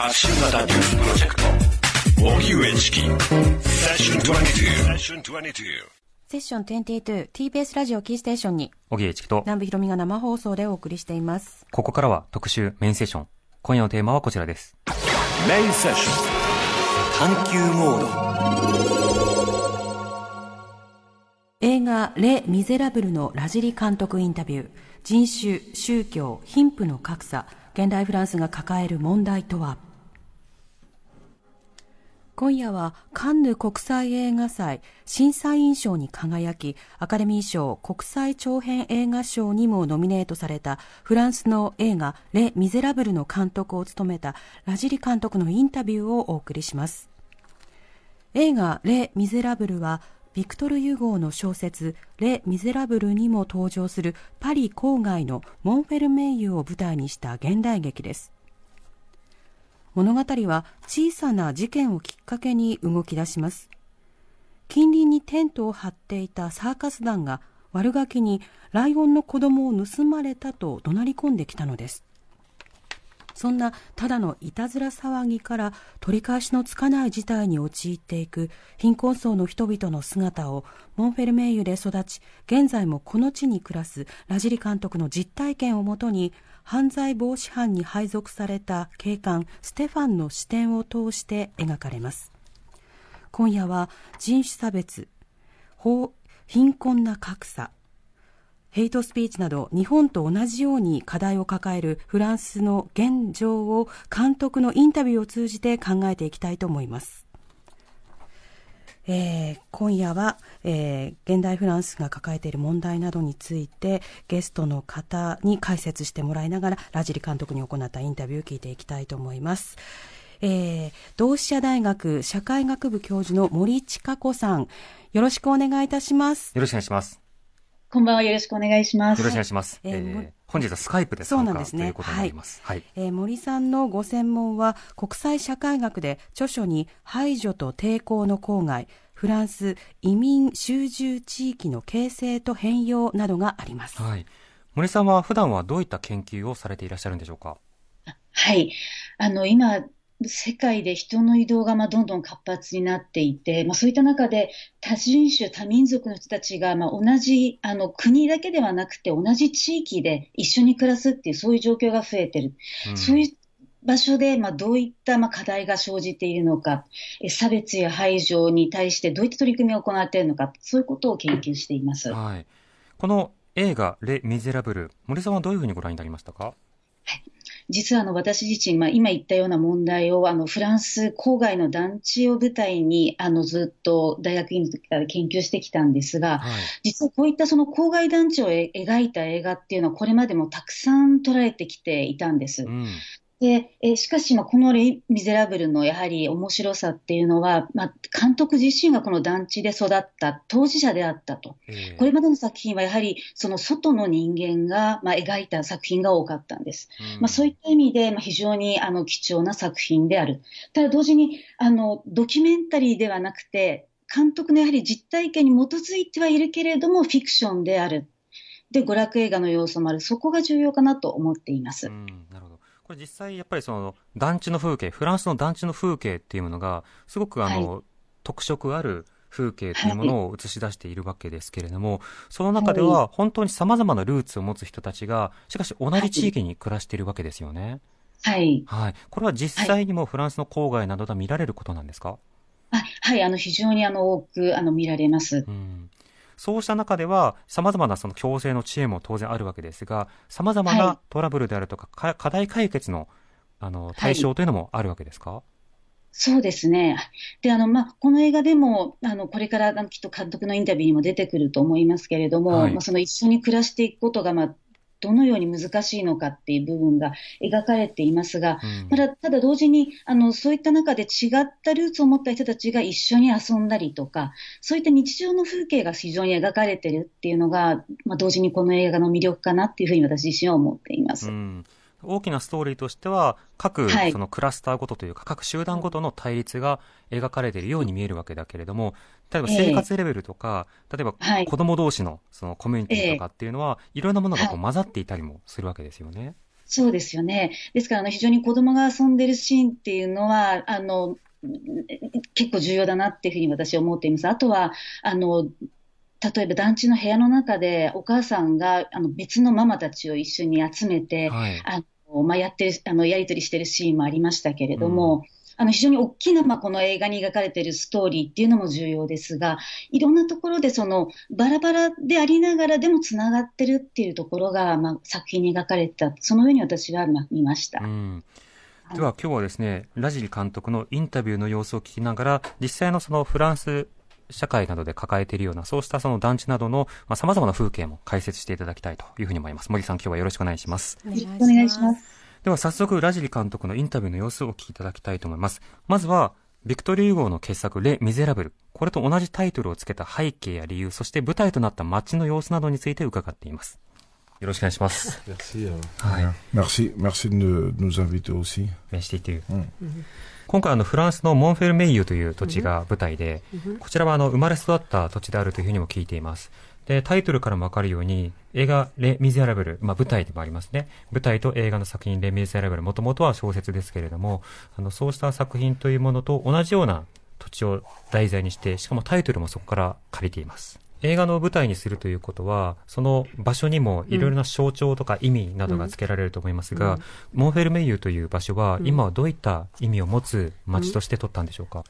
発信型ニュースプロジェクト。荻上チキ。セッション22セッション22セッション 22TBS ラジオキーステーションに。荻上チキと、南部ひろみが生放送でお送りしています。ここからは特集メインセッション。今夜のテーマはこちらです。メインセッション。探求モード。映画レ・ミゼラブルのラジリ監督インタビュー。人種、宗教、貧富の格差、現代フランスが抱える問題とは？今夜はカンヌ国際映画祭審査員賞に輝きアカデミー賞国際長編映画賞にもノミネートされたフランスの映画「レ・ミゼラブル」の監督を務めたラジリ監督のインタビューをお送りします。映画「レ・ミゼラブル」はビクトル・ユゴーの小説「レ・ミゼラブル」にも登場するパリ郊外のモンフェルメイユを舞台にした現代劇です。物語は小さな事件をきっかけに動き出します。近隣にテントを張っていたサーカス団が悪ガキにライオンの子供を盗まれたと怒鳴り込んできたのです。そんなただのいたずら騒ぎから取り返しのつかない事態に陥っていく貧困層の人々の姿をモンフェルメイユで育ち現在もこの地に暮らすラジリ監督の実体験をもとに犯罪防止班に配属された警官ステファンの視点を通して描かれます今夜は人種差別法貧困な格差ヘイトスピーチなど日本と同じように課題を抱えるフランスの現状を監督のインタビューを通じて考えていきたいと思います。えー今夜は、えー現代フランスが抱えている問題などについてゲストの方に解説してもらいながらラジリ監督に行ったインタビューを聞いていきたいと思います。えー同志社大学社会学部教授の森千佳子さん、よろしくお願いいたします。よろしくお願いします。こんばんは。よろしくお願いします。よろしくお願いします。ええー本日はスカイプでそう参なんですね加ということになります。はい。えー森さんのご専門は国際社会学で著書に排除と抵抗の郊外フランス移民集中地域の形成と変容などがあります。はい。森さんは普段はどういった研究をされていらっしゃるんでしょうか？はい。あの、今、世界で人の移動がまあどんどん活発になっていて、まあ、そういった中で多人種、多民族の人たちがまあ同じあの国だけではなくて同じ地域で一緒に暮らすっていうそういう状況が増えてる。うんそういう場所で、まあ、どういった、まあ、課題が生じているのか、え差別や排除に対してどういった取り組みを行っているのか、そういうことを研究しています。はい。この映画、レ・ミゼラブル、森さんはどういうふうにご覧になりましたか？実はあの私自身、まあ、今言ったような問題をあのフランス郊外の団地を舞台にあのずっと大学院の時から研究してきたんですが、はい。実はこういったその郊外団地をえ描いた映画っていうのはこれまでもたくさん撮られてきていたんですう。ん。で、えしかし、まあ、このレイ・ミゼラブルのやはり面白さっていうのは、まあ、監督自身がこの団地で育った当事者であったと。えーこれまでの作品はやはりその外の人間が、まあ、描いた作品が多かったんです。うんまあ、そういった意味で、まあ、非常にあの貴重な作品である。ただ同時にあのドキュメンタリーではなくて、監督のやはり実体験に基づいてはいるけれども、フィクションである。で、娯楽映画の要素もある。そこが重要かなと思っています。うん、なるほど。これ実際やっぱりその団地の風景、フランスの団地の風景っていうものが、すごくあの、特色ある風景というものを映し出しているわけですけれども、その中では本当に様々なルーツを持つ人たちが、しかし同じ地域に暮らしているわけですよね。はい。はい。これは実際にもフランスの郊外などで見られることなんですか、あはい、あの、非常にあの、多くあの見られます。うんそうした中では、様々なその共生の知恵も当然あるわけですが、様々はなトラブルであるとか、か課題解決の、あの、対象というのもあるわけですか、そうですね。で、あの、まあ、この映画でも、あの、これからあのきっと監督のインタビューにも出てくると思いますけれども、はい。まあ、その一緒に暮らしていくことが、まあ、どのように難しいのかっていう部分が描かれていますが、うん。ただ、ただ同時に、あの、そういった中で違ったルーツを持った人たちが一緒に遊んだりとか、そういった日常の風景が非常に描かれてるっていうのが、まあ、同時にこの映画の魅力かなっていうふうに私自身は思っています。うん。大きなストーリーとしては、各はい。そのクラスターごとというか、各集団ごとの対立が描かれているように見えるわけだけれども、例えば生活レベルとか、例えばはい子供同士のそのコミュニティとかっていうのは、いろんなものがこうは混ざっていたりもするわけですよね。そうですよね。ですから、あの、非常に子供が遊んでるシーンっていうのは、あの、結構重要だなっていうふうに私は思っています。あとは、あの、例えば団地の部屋の中でお母さんがあの別のママたちを一緒に集めて、はい、あのまあ、やってる、あの、やりとりしてるシーンもありましたけれども、うんあの非常に大きな、まあ、この映画に描かれているストーリーっていうのも重要ですが、いろんなところでそのバラバラでありながらでもつながってるっていうところが、まあ、作品に描かれた、その上に私は見ました。うんでは今日はですね、ラジリ監督のインタビューの様子を聞きながら、実際のそのフランス社会などで抱えているような、そうしたその団地などの、まあ、様々な風景も解説していただきたいというふうに思います。森さん、今日はよろしくお願いします。よろしくお願いします。では早速、ラジリ監督のインタビューの様子をお聞きいただきたいと思います。まずは、ビクトル・ユゴーの傑作、レ・ミゼラブル。これと同じタイトルをつけた背景や理由、そして舞台となった街の様子などについて伺っています。よろしくお願いします。Merci. はい。Merci. Merci de nous inviter aussi. Merci to you. 今回あのフランスのモンフェルメイユという土地が舞台で、こちらはあの生まれ育った土地であるというふうにも聞いています。で、タイトルからもわかるように、映画、レ・ミゼラブル、まあ舞台でもありますね。舞台と映画の作品、レ・ミゼラブル、もともとは小説ですけれども、あの、そうした作品というものと同じような土地を題材にして、しかもタイトルもそこから借りています。映画の舞台にするということは、その場所にもいろいろな象徴とか意味などが付けられると思いますが、うん、モンフェルメイユという場所は、今はどういった意味を持つ街として取ったんでしょうか、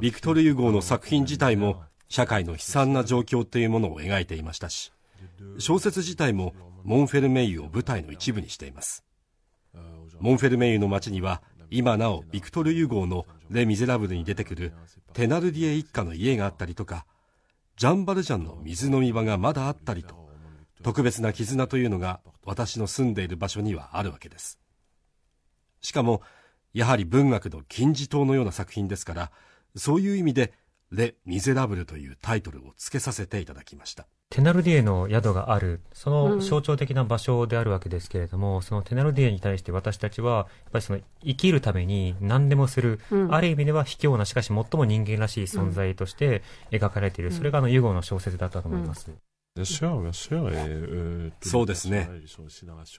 ビクトル・ユゴーの作品自体も社会の悲惨な状況というものを描いていましたし、小説自体もモンフェルメイユを舞台の一部にしています。モンフェルメイユの街には今なおビクトル・ユゴーのレ・ミゼラブルに出てくるテナルディエ一家の家があったりとか、ジャンバルジャンの水飲み場がまだあったりと、特別な絆というのが私の住んでいる場所にはあるわけです。しかも、やはり文学の金字塔のような作品ですから、そういう意味で、レ・ミゼラブルというタイトルを付けさせていただきました。テナルディエの宿がある、その象徴的な場所であるわけですけれども、うん、そのテナルディエに対して私たちは、やっぱりその生きるために何でもする、うん、ある意味では卑怯な、しかし最も人間らしい存在として描かれている、うん、それがあのユゴの小説だったと思います。そうですね。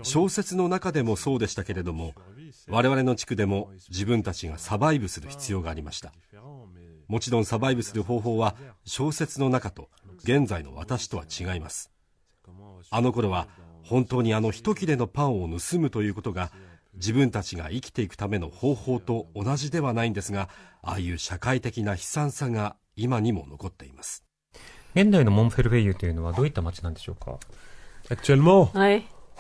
小説の中でもそうでしたけれども、我々の地区でも自分たちがサバイブする必要がありました。もちろんサバイブする方法は小説の中と現在の私とは違いますあの頃は本当にあの一切れのパンを盗むということが自分たちが生きていくための方法と同じではないんですがああいう社会的な悲惨さが今にも残っています現代のモンフェルベイユというのはどういった街なんでしょうか？Actuellement,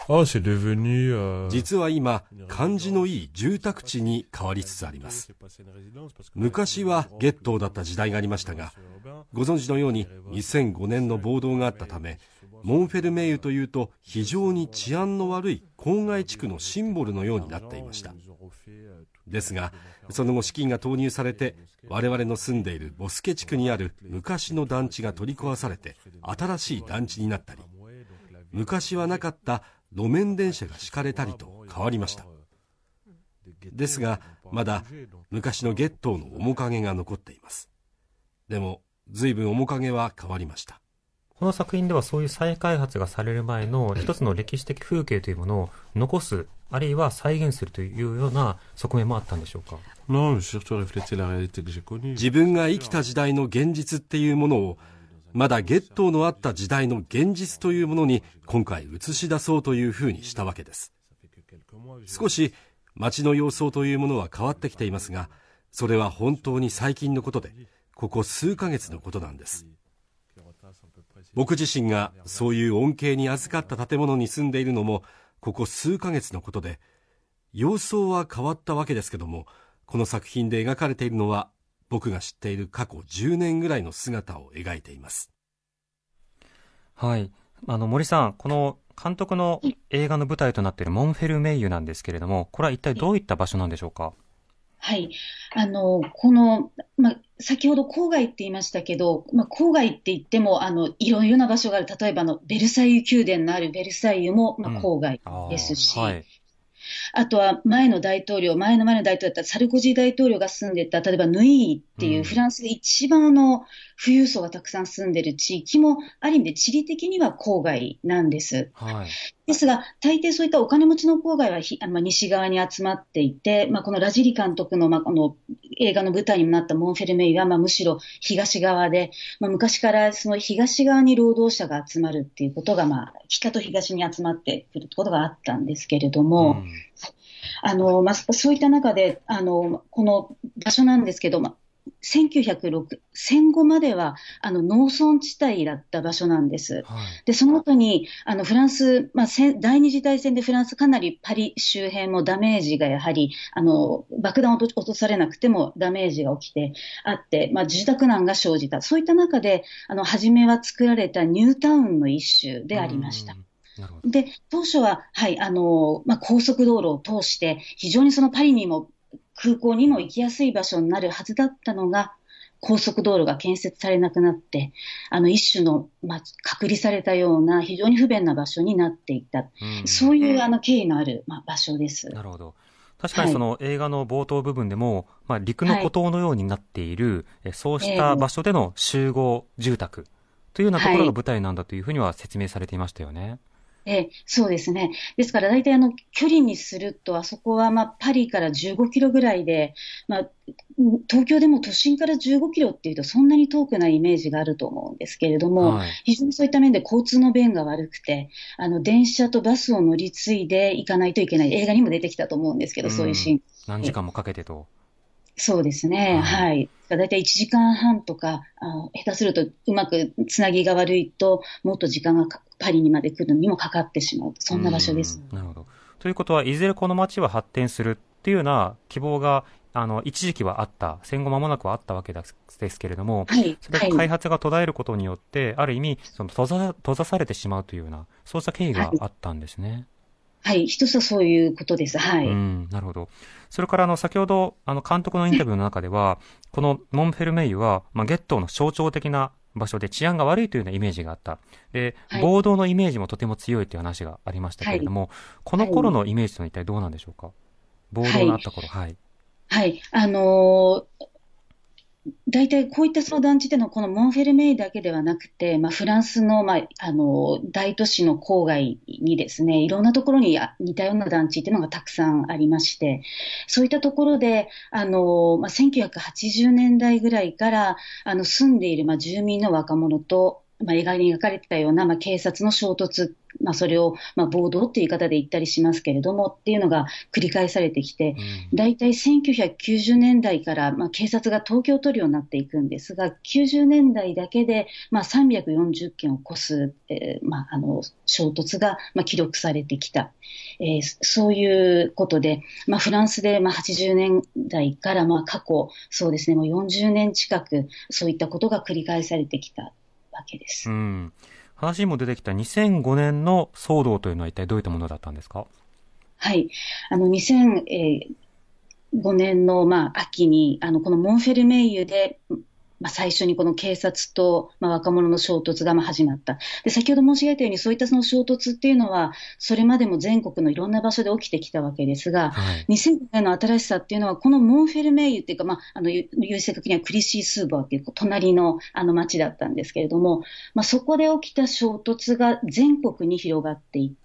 Oh, c'est devenu, euh... 実は今、感じのいい住宅地に変わりつつあります。昔はゲットーだった時代がありましたが、ご存知のように2005年の暴動があったため、モンフェルメイユというと非常に治安の悪い郊外地区のシンボルのようになっていました。ですが、その後資金が投入されて、我々の住んでいるボスケ地区にある昔の団地が取り壊されて、新しい団地になったり、昔はなかった路面電車が敷かれたりと変わりました。ですがまだ昔のゲットーの面影が残っています。でも随分面影は変わりました。この作品ではそういう再開発がされる前の一つの歴史的風景というものを残すあるいは再現するというような側面もあったんでしょうか？自分が生きた時代の現実っていうものをまだゲットーのあった時代の現実というものに今回映し出そうというふうにしたわけです。少し街の様相というものは変わってきていますがそれは本当に最近のことでここ数ヶ月のことなんです僕自身がそういう恩恵に預かった建物に住んでいるのもここ数ヶ月のことで様相は変わったわけですけどもこの作品で描かれているのは僕が知っている過去10年ぐらいの姿を描いています。はい。あの、森さん、この監督の映画の舞台となっているモンフェルメイユなんですけれども、これは一体どういった場所なんでしょうか？はい。あの、この、まあ、先ほど郊外って言いましたけど、まあ、郊外って言っても、あの、いろいろな場所がある。例えば、の、ベルサイユ宮殿のあるベルサイユも、まあ、郊外ですし、うんはい、あとは前の大統領、前の前の大統領だったサルコジー大統領が住んでた、例えばヌイーっていうフランスで一番あの富裕層がたくさん住んでる地域も、ある意味で地理的には郊外なんです。はい、ですが、大抵そういったお金持ちの郊外はひあの西側に集まっていて、まあ、このラジリ監督の,、まあ、この映画の舞台にもなったモンフェルメイは、まあ、むしろ東側で、まあ、昔からその東側に労働者が集まるっていうことが、まあ、北と東に集まってくることがあったんですけれども、うん。あの、まあ、そういった中で、あの、この場所なんですけど、まあ、1906、戦後まではあの農村地帯だった場所なんです。はい、で、その後に、あのフランス、まあ、第二次大戦でフランスかなりパリ周辺もダメージがやはり、あの、爆弾を落とされなくてもダメージが起きてあって、まあ、住宅難が生じた。そういった中で、あの、初めは作られたニュータウンの一種でありました。で、当初は、はい、あの、まあ、高速道路を通して、非常にそのパリにも空港にも行きやすい場所になるはずだったのが、高速道路が建設されなくなって、あの一種の、まあ、隔離されたような非常に不便な場所になっていた、うん、そういうあの経緯のある、まあ、場所です。なるほど。確かにその映画の冒頭部分でも、はい、まあ、陸の孤島のようになっている、はい、そうした場所での集合住宅というようなところが舞台なんだというふうには説明されていましたよね。はいええ、そうですね。ですから大体あの距離にすると、あそこはまあパリから15キロぐらいで、まあ、東京でも都心から15キロっていうとそんなに遠くないイメージがあると思うんですけれども、はい、非常にそういった面で交通の便が悪くて、あの電車とバスを乗り継いで行かないといけない。映画にも出てきたと思うんですけど、うん、そういうシーン。何時間もかけてと。そうですね。はい。はい、だいたい1時間半とか、あ下手するとうまくつなぎが悪いと、もっと時間がパリにまで来るのにもかかってしまう。そんな場所です。なるほど。ということは、いずれこの街は発展するっていうような希望が、あの、一時期はあった。戦後間もなくはあったわけですけれども、はい、それが開発が途絶えることによって、ある意味、その閉ざ、閉ざされてしまうというような、そうした経緯があったんですね。はい、一つはそういうことです。はい。うん、なるほど。それから、あの、先ほど、あの、監督のインタビューの中では、このモンフェルメイユは、まあ、ゲットーの象徴的な場所で治安が悪いというようなイメージがあった。で、暴動のイメージもとても強いという話がありましたけれども、はい、この頃のイメージとは一体どうなんでしょうか？暴動のあった頃、はい。はい。あのー大体こういったその団地でのこのモンフェルメイだけではなくて、まあ、フランスの,、まあ、あの大都市の郊外にですね、いろんなところに似たような団地というのがたくさんありまして、そういったところで、あのまあ、1980年代ぐらいからあの住んでいる、まあ、住民の若者と、まあ、映画に描かれてたような、まあ、警察の衝突まあ、それを、まあ、暴動っていう言い方で言ったりしますけれどもっていうのが繰り返されてきて、大体1990年代から、まあ、警察が東京を取るようになっていくんですが、90年代だけで、まあ、340件を超す、えーまあ、あの衝突が、まあ、記録されてきた、えー、そういうことで、まあ、フランスで、まあ、80年代から、まあ、過去、そうですね、もう40年近く、そういったことが繰り返されてきたわけです。うん話にも出てきた2005年の騒動というのは一体どういったものだったんですか？はい。あの、2005年の、まあ、秋に、あの、このモンフェルメイユで、まあ、最初にこの警察と、まあ、若者の衝突がまあ始まった。で、先ほど申し上げたように、そういったその衝突っていうのは、それまでも全国のいろんな場所で起きてきたわけですが、はい、2000年の新しさっていうのは、このモンフェルメイユっていうか、まあ、あの、優正確にはクリシー・スーバーっていう隣のあの町だったんですけれども、まあ、そこで起きた衝突が全国に広がっていって、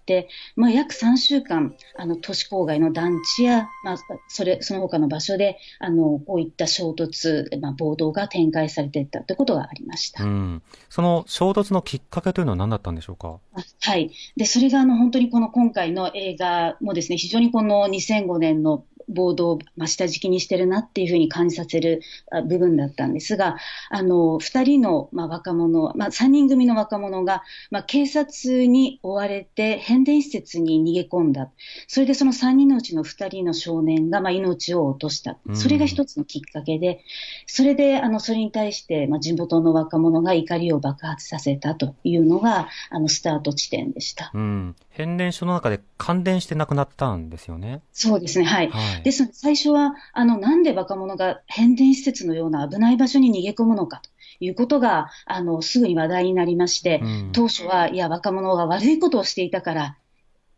まあ、約3週間、あの、都市郊外の団地や、まあ、それ、その他の場所で、あの、こういった衝突、まあ、暴動が展開されていったということがありました。うん、その衝突のきっかけというのは何だったんでしょうか？はい。で、それがあの本当にこの今回の映画もですね、非常にこの2005年の暴動をま下敷きにしてるなっていうふうに感じさせる部分だったんですが、あの、二人の、ま若者、まあ、三人組の若者が、まあ、警察に追われて変電施設に逃げ込んだ。それでその三人のうちの二人の少年が、まあ、命を落とした。それが一つのきっかけで、それで、あの、それに対して、まあ、地元の若者が怒りを爆発させたというのが、あの、スタート地点でした。うん。変電所の中で感電して亡くなったんですよね。そうですね。はい。はい、ですので、最初は、あの、なんで若者が変電施設のような危ない場所に逃げ込むのかということが、あの、すぐに話題になりまして、うん、当初は、いや、若者が悪いことをしていたから、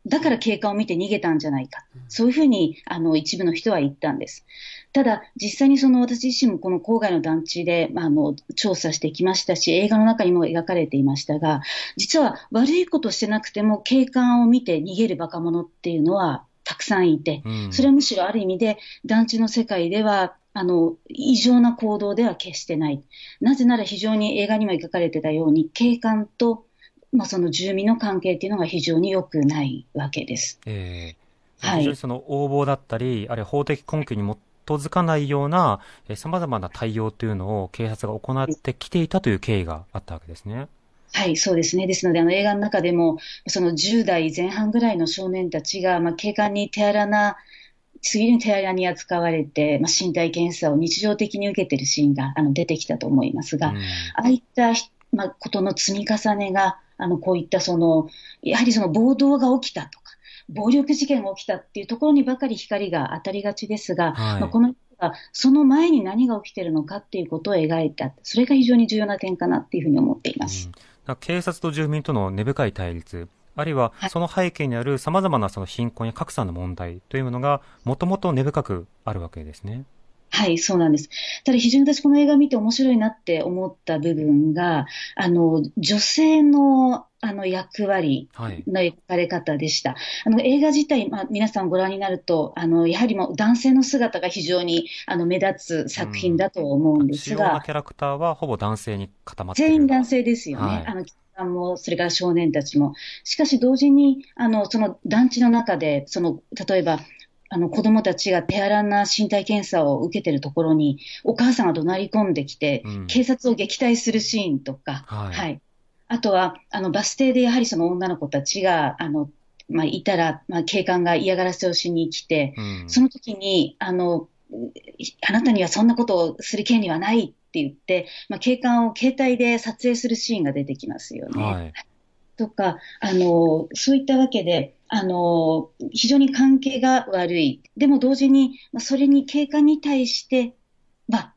だから警官を見て逃げたんじゃないか。そういうふうに、あの、一部の人は言ったんです。ただ、実際にその私自身もこの郊外の団地で、まあ、あの、調査してきましたし、映画の中にも描かれていましたが、実は悪いことしてなくても警官を見て逃げる若者っていうのはたくさんいて、それはむしろある意味で団地の世界ではあの、異常な行動では決してない。なぜなら非常に映画にも描かれてたように、警官と、まあ、その住民の関係っていうのが非常に良くないわけです。えー、はい。非常にその横暴だったり、あるいは法的根拠に基づかないような、さまざまな対応というのを警察が行ってきていたという経緯があったわけですね。はい、そうですね。ですので、あの映画の中でも、その10代前半ぐらいの少年たちが、まあ、警官に手荒な次に手荒に扱われて、まあ、身体検査を日常的に受けているシーンがあの出てきたと思いますが、うん、ああいった、まあ、ことの積み重ねが、あのこういったその、やはりその暴動が起きたとか、暴力事件が起きたっていうところにばかり光が当たりがちですが、はい、まあ、このその前に何が起きているのかっていうことを描いた、それが非常に重要な点かなっていうふうに思っています。うん、警察と住民との根深い対立、あるいはその背景にあるさまざまなその貧困や格差の問題というものがもともと根深くあるわけですね。はい、そうなんです。ただ非常に私この映画見て面白いなって思った部分が、あの、女性のあの役割の描かれ方でした。はい、あの映画自体、まあ、皆さんご覧になると、あのやはりもう男性の姿が非常にあの目立つ作品だと思うんですが、うん、主要なキャラクターはほぼ男性に固まって全員男性ですよね。はい、あのさんも、それから少年たちも。しかし同時に、あの、その団地の中で、その、例えば、あの子供たちが手荒な身体検査を受けてるところに、お母さんが怒鳴り込んできて、うん、警察を撃退するシーンとか、はい、はい。あとは、あの、バス停でやはりその女の子たちが、あの、まあ、いたら、まあ、警官が嫌がらせをしに来て、うん、その時に、あの、あなたにはそんなことをする権利はないって言って、まあ、警官を携帯で撮影するシーンが出てきますよね。はい、とか、あの、そういったわけで、あの、非常に関係が悪い。でも同時に、まあ、それに警官に対して、まあ、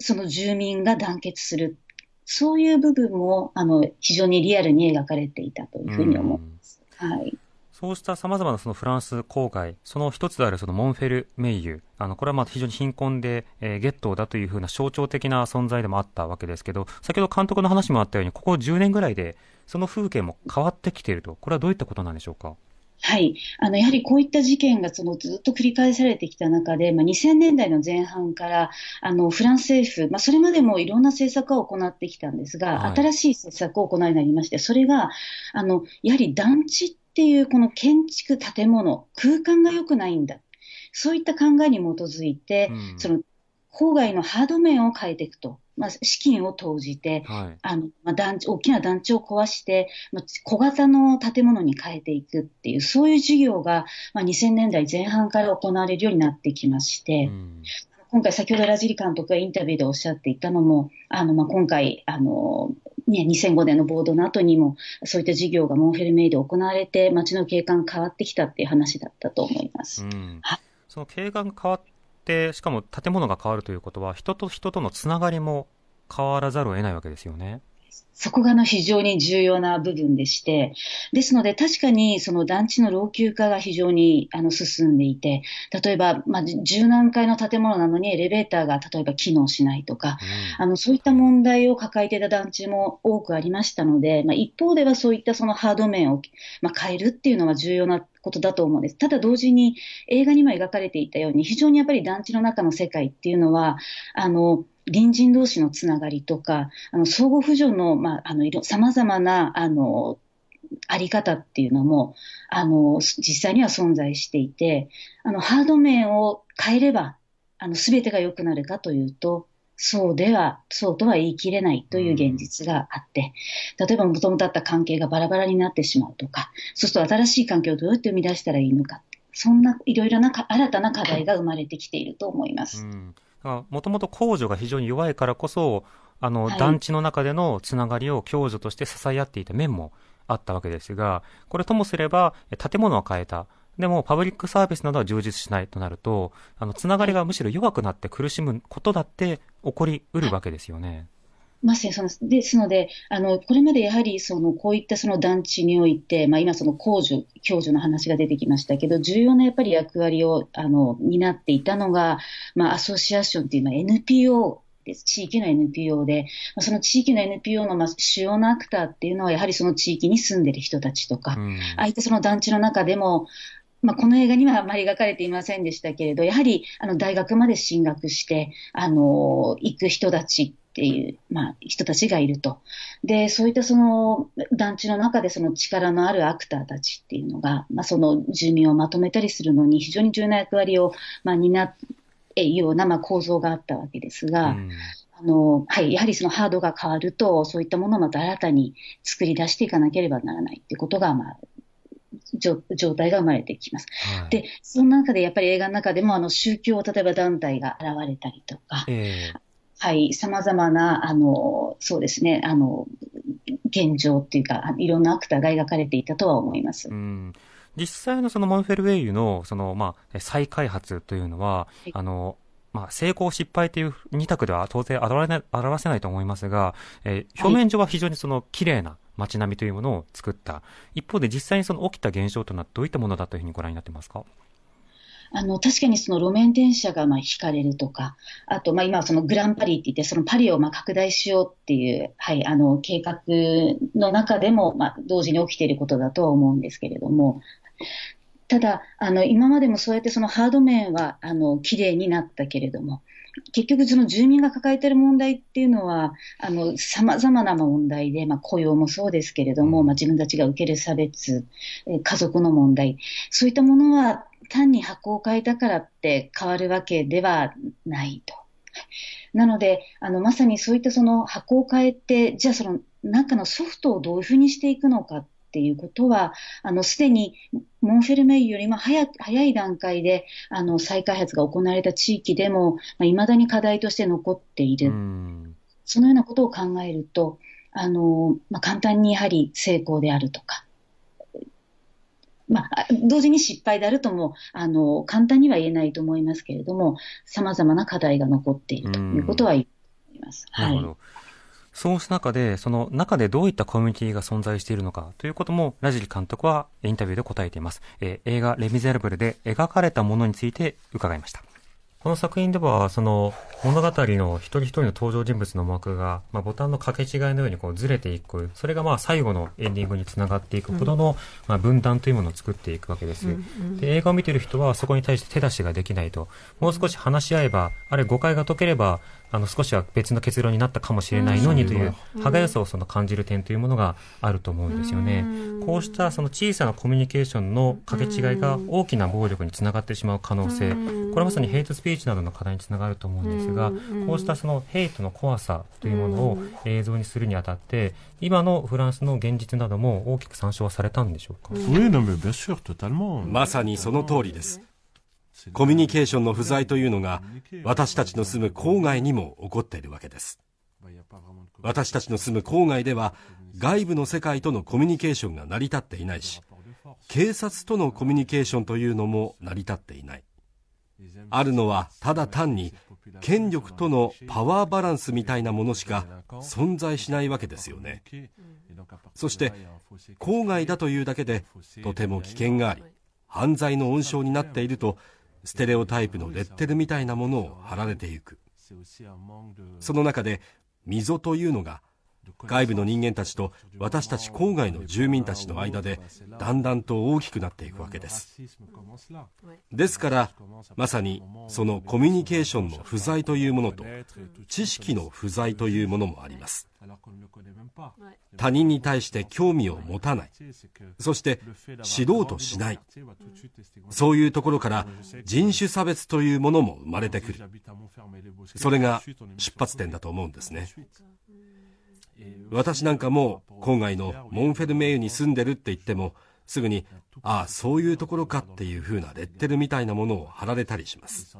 その住民が団結する。そういう部分も、あの、非常にリアルに描かれていたというふうに思います。はい。そうした様々なそのフランス郊外、その一つであるそのモンフェルメイユ、あの、これはまあ非常に貧困で、えー、ゲットーだというふうな象徴的な存在でもあったわけですけど、先ほど監督の話もあったように、ここ10年ぐらいで、その風景も変わってきていると、これはどういったことなんでしょうか？はい。あの、やはりこういった事件がそのずっと繰り返されてきた中で、まあ、2000年代の前半から、あの、フランス政府、まあ、それまでもいろんな政策を行ってきたんですが、はい、新しい政策を行いになりまして、それが、あの、やはり団地っていうこの建築建物、空間が良くないんだ。そういった考えに基づいて、うん、その、郊外のハード面を変えていくと。まあ、資金を投じて、はい、あのまあ、団地大きな団地を壊して、まあ、小型の建物に変えていくっていう、そういう事業が、まあ、2000年代前半から行われるようになってきまして、うん、今回、先ほどラジリ監督がインタビューでおっしゃっていたのも、あのまあ、今回あの、ね、2005年の暴動の後にも、そういった事業がモンフェルメイで行われて、街の景観が変わってきたっていう話だったと思います。うん、その景観が変わっ、しかも建物が変わるということは、人と人とのつながりも変わらざるを得ないわけですよね。そこがの非常に重要な部分でして、ですので確かにその団地の老朽化が非常にあの進んでいて、例えば、まあ、十何階の建物なのにエレベーターが例えば機能しないとか、うん、あのそういった問題を抱えていた団地も多くありましたので、まあ、一方ではそういったそのハード面を、まあ、変えるっていうのは重要なことだと思うんです。ただ同時に映画にも描かれていたように、非常にやっぱり団地の中の世界っていうのは、あの、隣人同士のつながりとか、あの相互扶助の、まあ、あの、様々な、あの、あり方っていうのも、あの、実際には存在していて、あの、ハード面を変えれば、あの、すべてが良くなるかというと、そうでは、そうとは言い切れないという現実があって、例えば元々あった関係がバラバラになってしまうとか、そうすると新しい関係をどうやって生み出したらいいのか、そんないろいろな新たな課題が生まれてきていると思います。うんもともと公助が非常に弱いからこそ、あの、はい、団地の中でのつながりを共助として支え合っていた面もあったわけですが、これともすれば、建物は変えた。でも、パブリックサービスなどは充実しないとなると、あの、つながりがむしろ弱くなって苦しむことだって起こりうるわけですよね。まさにそのです。ので、あのこれまでやはりそのこういったその団地において、まあ、今、その公助、共助の話が出てきましたけど、重要なやっぱり役割をあの担っていたのが、まあ、アソシアションという、まあ、NPO です。地域の NPO で、まあ、その地域の NPO のまあ主要なアクターっていうのは、やはりその地域に住んでる人たちとか、うん。ああいったその団地の中でも、まあ、この映画にはあまり描かれていませんでしたけれど、やはりあの大学まで進学して、あの行く人たちっていう、まあ、人たちがいると。で、そういったその団地の中でその力のあるアクターたちっていうのが、まあ、その住民をまとめたりするのに非常に重要な役割を、まあ、担っているような、まあ、構造があったわけですが、うんあの、はい、やはりそのハードが変わると、そういったものをまた新たに作り出していかなければならないっていうことが、まあ、状状態が生まれてきます。はい。で、その中でやっぱり映画の中でも、あの、宗教、例えば団体が現れたりとか、ええ。はい、様々な、あの、そうですね、あの、現状っていうか、あいろんなアクターが描かれていたとは思います。うん。実際のそのモンフェルウェイユのその、まあ、再開発というのは、い。あの、まあ、成功失敗という二択では当然表せないと思いますが、えー表面上は非常にその綺麗な街並みというものを作った。一方で実際にその起きた現象というのはどういったものだというふうにご覧になってますか？あの、確かにその路面電車がまあ引かれるとか、あと、まあ今そのグランパリって言って、そのパリをまあ拡大しようっていう、はい、あの、計画の中でも、まあ同時に起きていることだとは思うんですけれども、ただ、あの、今までもそうやってそのハード面は、あの、綺麗になったけれども、結局その住民が抱えている問題っていうのは、あの、様々な問題で、まあ雇用もそうですけれども、まあ自分たちが受ける差別、えー家族の問題、そういったものは単に箱を変えたからって変わるわけではないと。なので、あの、まさにそういったその箱を変えて、じゃあその中のソフトをどういうふうにしていくのかっていうことは、あの、すでにモンフェルメイユよりも早く早い段階で、あの、再開発が行われた地域でも、まあ、未だに課題として残っている。うんそのようなことを考えると、あの、まあ、簡単にやはり成功であるとか、まあ、同時に失敗であるとも、あの、簡単には言えないと思いますけれども、様々な課題が残っているということは言います。はい。そうした中で、その中でどういったコミュニティが存在しているのかということも、ラジリ監督はインタビューで答えています。えー映画レ・ミゼラブルで描かれたものについて伺いました。この作品では、その物語の一人一人の登場人物の幕が、まあ、ボタンの掛け違いのようにこうずれていく、それがまあ最後のエンディングにつながっていくほどの、まあ、分断というものを作っていくわけです。で映画を見ている人はそこに対して手出しができないと。もう少し話し合えば、あれ誤解が解ければ、あの少しは別の結論になったかもしれないのにという、歯がゆさをその感じる点というものがあると思うんですよね。こうしたその小さなコミュニケーションの掛け違いが大きな暴力につながってしまう可能性、これはまさにヘイトスピーチなどの課題につながると思うんですが、こうしたそのヘイトの怖さというものを映像にするにあたって、今のフランスの現実なども大きく参照はされたんでしょうか？まさにその通りです。コミュニケーションの不在というのが私たちの住む郊外にも起こっているわけです。私たちの住む郊外では外部の世界とのコミュニケーションが成り立っていないし、警察とのコミュニケーションというのも成り立っていない。あるのはただ単に権力とのパワーバランスみたいなものしか存在しないわけですよね。そして郊外だというだけでとても危険があり犯罪の温床になっているとステレオタイプのレッテルみたいなものを貼られていく。その中で溝というのが外部の人間たちと私たち郊外の住民たちの間でだんだんと大きくなっていくわけです。ですからまさにそのコミュニケーションの不在というものと知識の不在というものもあります。他人に対して興味を持たない。そして知ろうとしない。そういうところから人種差別というものも生まれてくる。それが出発点だと思うんですね。私なんかもう郊外のモンフェルメイユに住んでるって言ってもすぐにああそういうところかっていう風なレッテルみたいなものを貼られたりします。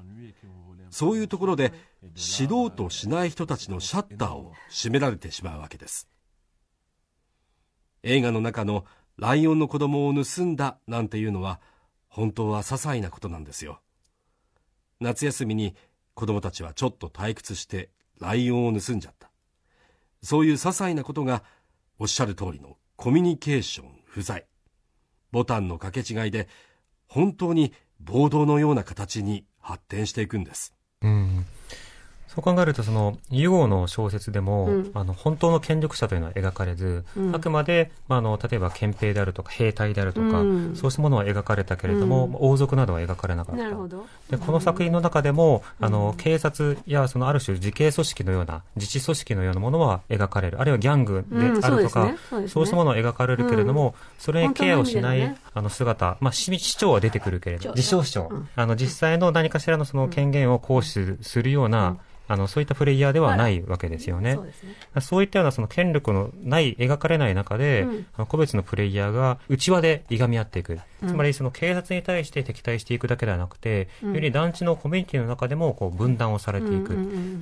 そういうところで知ろうとしない人たちのシャッターを閉められてしまうわけです。映画の中のライオンの子供を盗んだなんていうのは本当は些細なことなんですよ。夏休みに子供たちはちょっと退屈してライオンを盗んじゃった。そういう些細なことがおっしゃる通りのコミュニケーション不在。ボタンの掛け違いで本当に暴動のような形に発展していくんです。うん。そう考えると、その、ユゴの小説でも、うん、あの、本当の権力者というのは描かれず、うん、あくまで、まあ、あの、例えば憲兵であるとか、兵隊であるとか、うん、そうしたものは描かれたけれども、王族などは描かれなかった。なるほど。で、この作品の中でも、あの、警察や、その、ある種、自警組織のような、自治組織のようなものは描かれる。あるいはギャングであるとか、そう、ね。そうね、したものは描かれるけれども、それにケアをしない、あの、姿、まあ、市長は出てくるけれど、自称市長。あの、実際の何かしらのその権限を行使するような、あの、そういったプレイヤーではないわけですよね。そうね。そういったようなその権力のない、描かれない中で、うん、あの個別のプレイヤーが内輪でいがみ合っていく。つまりその警察に対して敵対していくだけではなくて、うん、より団地のコミュニティの中でもこう分断をされていく。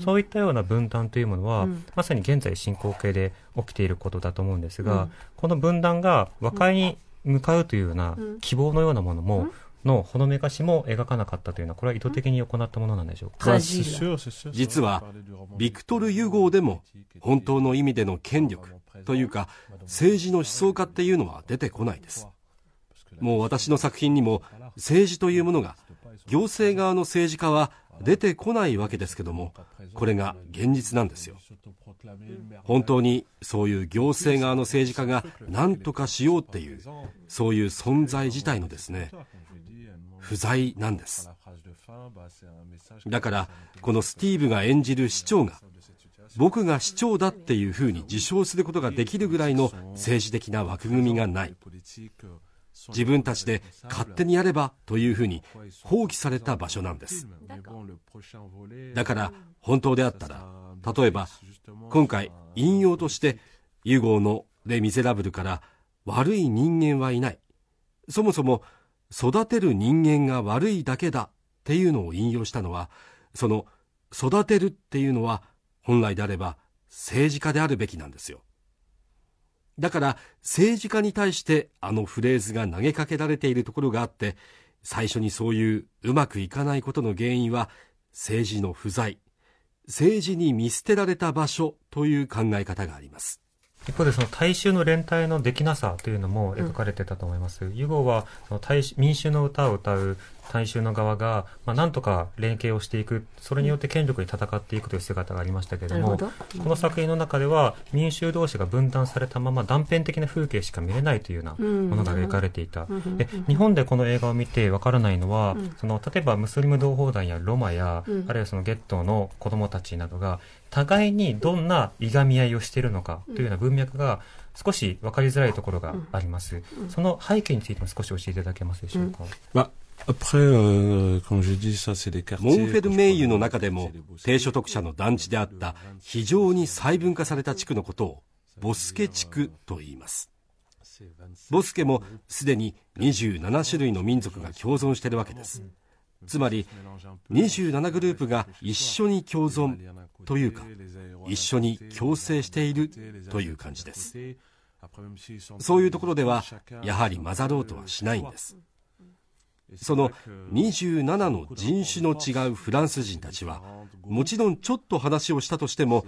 そういったような分断というものは、うん、まさに現在進行形で起きていることだと思うんですが、この分断が和解に向かうというような希望のようなものも、のほのめかしも描かなかったというのは、これは意図的に行ったものなんでしょうか？実は、ビクトル・ユゴーでも、本当の意味での権力というか、政治の思想家っていうのは出てこないです。もう私の作品にも、政治というものが、行政側の政治家は出てこないわけですけども、これが現実なんですよ。本当にそういう行政側の政治家が何とかしようっていう、そういう存在自体のですね、不在なんです。だからこのスティーブが演じる市長が僕が市長だっていうふうに自称することができるぐらいの政治的な枠組みがない。自分たちで勝手にやればというふうに放棄された場所なんです。だから本当であったら例えば今回引用としてユゴーのレ・ミゼラブルから悪い人間はいない。そもそも育てる人間が悪いだけだっていうのを引用したのは、その育てるっていうのは本来であれば政治家であるべきなんですよ。だから政治家に対してあのフレーズが投げかけられているところがあって、最初にそういううまくいかないことの原因は政治の不在、政治に見捨てられた場所という考え方があります。一方でその大衆の連帯のできなさというのも描かれてたと思います。うん、ユゴはその大民衆の歌を歌う大衆の側が、まあ、なんとか連携をしていく、それによって権力に戦っていくという姿がありましたけれども、どうん、この作品の中では民衆同士が分断されたまま断片的な風景しか見れないというようなものが描かれていた。うん、で日本でこの映画を見てわからないのは、その例えばムスリム同胞団やロマや、あるいはそのゲットーの子供たちなどが互いにどんないがみ合いをしているのかというような文脈が少し分かりづらいところがあります。その背景についても少し教えていただけますでしょうか？まモンフェルメイユの中でも低所得者の団地であった非常に細分化された地区のことをボスケ地区と言います。ボスケもすでに27種類の民族が共存しているわけです。つまり27グループが一緒に共存というか一緒に共生しているという感じです。そういうところではやはり混ざろうとはしないんですその27の人種の違うフランス人たちはもちろんちょっと話をしたとしても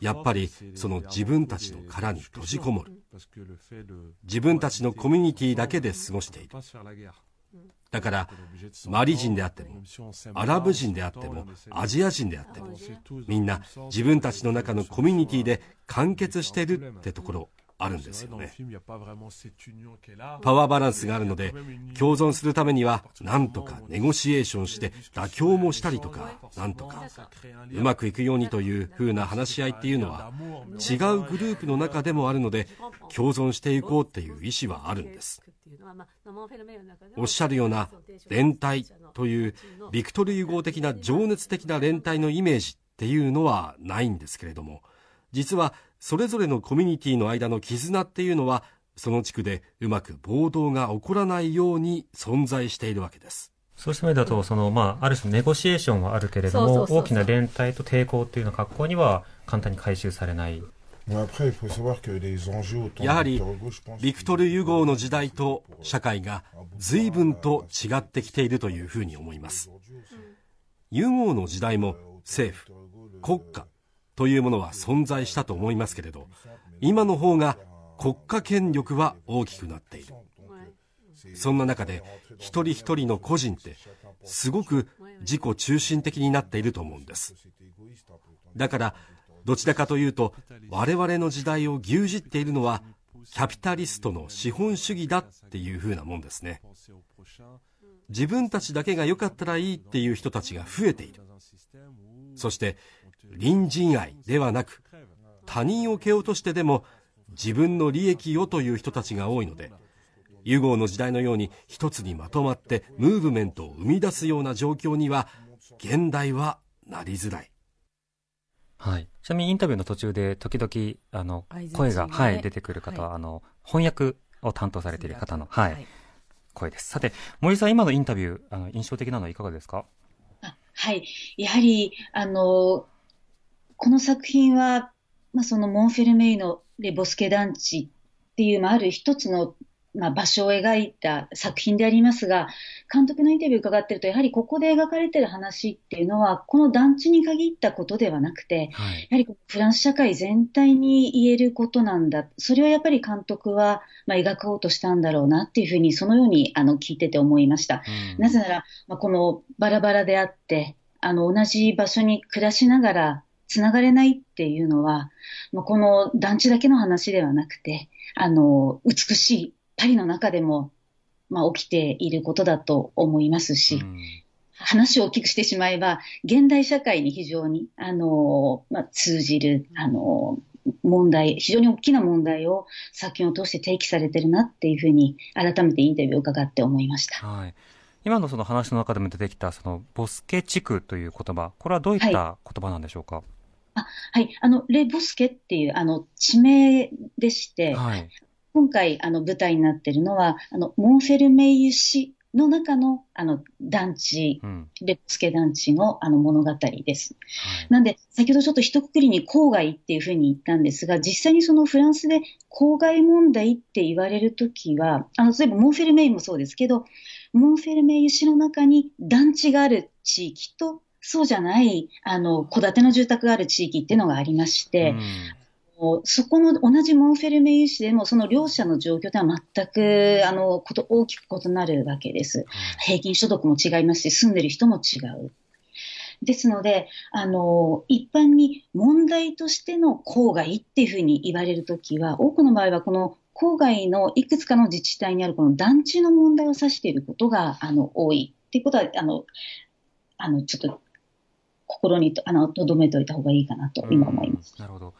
やっぱりその自分たちの殻に閉じこもる。自分たちのコミュニティだけで過ごしている。だからマリ人であってもアラブ人であってもアジア人であってもみんな自分たちの中のコミュニティで完結してるってところ。あるんですよね。パワーバランスがあるので共存するためには何とかネゴシエーションして妥協もしたりとかなんとかうまくいくようにというふうな話し合いっていうのは違うグループの中でもあるので共存していこうっていう意思はあるんです。おっしゃるような連帯というビクトル融合的な情熱的な連帯のイメージっていうのはないんですけれども実はそれぞれのコミュニティの間の絆っていうのはその地区でうまく暴動が起こらないように存在しているわけですそうした意味だと、その、まあ、ある種ネゴシエーションはあるけれども、大きな連帯と抵抗っていうような格好には簡単に回収されない。やはり、ビクトル・ユゴーの時代と社会が随分と違ってきているというふうに思います。ユゴーの時代も政府、国家、というものは存在したと思いますけれど今の方が国家権力は大きくなっている。そんな中で一人一人の個人ってすごく自己中心的になっていると思うんです。だからどちらかというと我々の時代を牛耳っているのはキャピタリストの資本主義だっていうふうなもんですね。自分たちだけが良かったらいいっていう人たちが増えている。そして隣人愛ではなく他人を蹴落としてでも自分の利益をという人たちが多いのでユゴーの時代のように一つにまとまってムーブメントを生み出すような状況には現代はなりづらい。はい。ちなみにインタビューの途中で時々、あの、声が、はい、出てくる方は、はい、あの、翻訳を担当されている方の、はい、はい、声です。さて、森さん、今のインタビュー、あの、印象的なのはいかがですか？はい。やはり、あの、この作品は、まあ、そのモンフェルメイのレボスケ団地っていう、まあ、ある一つのまあ、場所を描いた作品でありますが、監督のインタビュー伺ってると、やはりここで描かれてる話っていうのは、この団地に限ったことではなくて、はい、やはりフランス社会全体に言えることなんだ。それはやっぱり監督は、まあ、描こうとしたんだろうなっていうふうに、そのようにあの聞いてて思いました。うん、なぜなら、まあ、このバラバラであって、あの、同じ場所に暮らしながら、つながれないっていうのは、まあ、この団地だけの話ではなくて、あの、美しいパリの中でも、まあ、起きていることだと思いますし、うん、話を大きくしてしまえば、現代社会に非常に、あの、まあ、通じる、あの、問題、非常に大きな問題を作品を通して提起されてるなっていうふうに、改めてインタビューを伺って思いました。はい。今のその話の中でも出てきた、その、ボスケ地区という言葉、これはどういった言葉なんでしょうか、はいあはい。あの、レ・ボスケっていう、あの、地名でして、はい、今回、あの、舞台になっているのは、あの、モンフェルメイユ市の中の、あの、団地、うん、レッツケ団地の、あの、物語です。はい、なんで、先ほどちょっと一括りに郊外っていうふうに言ったんですが、実際にそのフランスで郊外問題って言われるときは、あの、例えばモンフェルメイもそうですけど、モンフェルメイユ市の中に団地がある地域と、そうじゃない、あの、戸建ての住宅がある地域っていうのがありまして、うんそこの同じモンフェルメイ市でも、その両者の状況では全く、あの、こと、大きく異なるわけです。平均所得も違いますし、住んでる人も違う。ですので、あの、一般に問題としての郊外っていうふうに言われるときは、多くの場合はこの郊外のいくつかの自治体にあるこの団地の問題を指していることが、あの、多い。っていうことは、あの、あの、ちょっと、心にと、あの、留めておいた方がいいかなと、今思います。なるほど。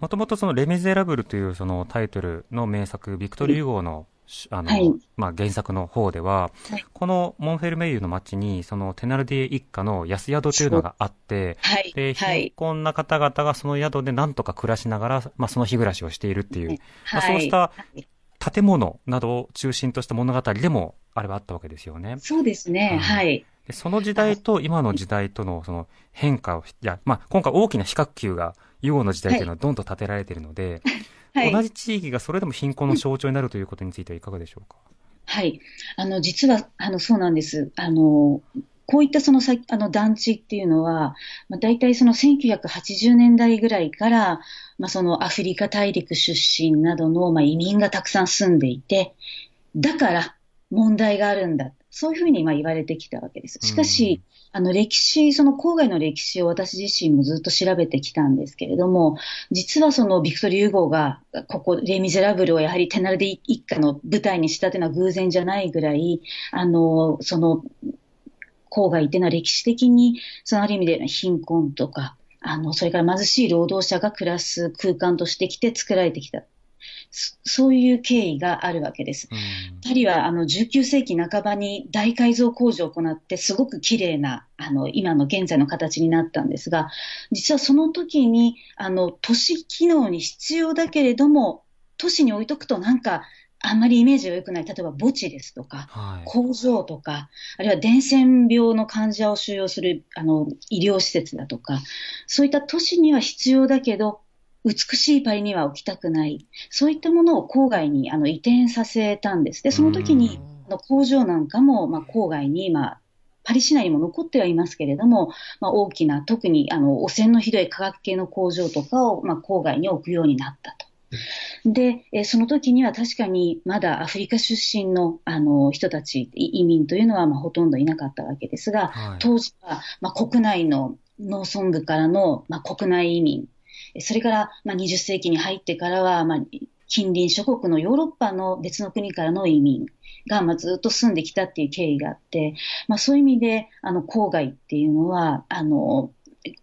もともとそのレ・ミゼラブルというそのタイトルの名作、ビクトル・ユゴーの、あの、はい、まあ、原作の方では、はい、このモンフェルメイユの町に、そのテナルディ一家の安宿というのがあって、はい、で、貧困な方々がその宿でなんとか暮らしながら、まあ、その日暮らしをしているっていう、まあ、そうした建物などを中心とした物語でも、あれはあったわけですよね。そうですね、はい。でその時代と今の時代とのその変化を、いや、まあ、今回大きな比較級がユゴの時代というのはどんどん建てられているので、はい、同じ地域がそれでも貧困の象徴になるということについてはいかがでしょうか？はい。あの、実は、あの、そうなんです。あの、こういったそのさあの団地っていうのは、まあ、大体その1980年代ぐらいから、まあ、そのアフリカ大陸出身などの、まあ、移民がたくさん住んでいて、だから問題があるんだ。そういうふうにまあ言われてきたわけです。しかし、あの歴史、その郊外の歴史を私自身もずっと調べてきたんですけれども、実はそのビクトル・ユーゴーが、ここ、レ・ミゼラブルをやはりテナルディ一家の舞台にしたというのは偶然じゃないぐらい、あの、その、郊外っていうのは歴史的に、そのある意味で貧困とか、あの、それから貧しい労働者が暮らす空間としてきて作られてきた。そういう経緯があるわけです。パリはあの19世紀半ばに大改造工事を行って、すごく綺麗なあの今の現在の形になったんですが、実はその時にあの都市機能に必要だけれども、都市に置いとくとなんかあんまりイメージが良くない、例えば墓地ですとか、はい、工場とか、あるいは伝染病の患者を収容するあの医療施設だとか、そういった都市には必要だけど、美しいパリには置きたくない。そういったものを郊外にあの移転させたんです。で、その時に、あの工場なんかも、まあ、郊外に、まあ、パリ市内にも残ってはいますけれども、まあ、大きな、特にあの汚染のひどい化学系の工場とかを、まあ、郊外に置くようになったと。で、えその時には確かにまだアフリカ出身のあの人たち、移民というのはまあほとんどいなかったわけですが、はい、当時はまあ国内の農村部からのまあ国内移民、それからまあ20世紀に入ってからはまあ近隣諸国のヨーロッパの別の国からの移民がまあずっと住んできたっていう経緯があって、まあ、そういう意味であの郊外っていうのはあの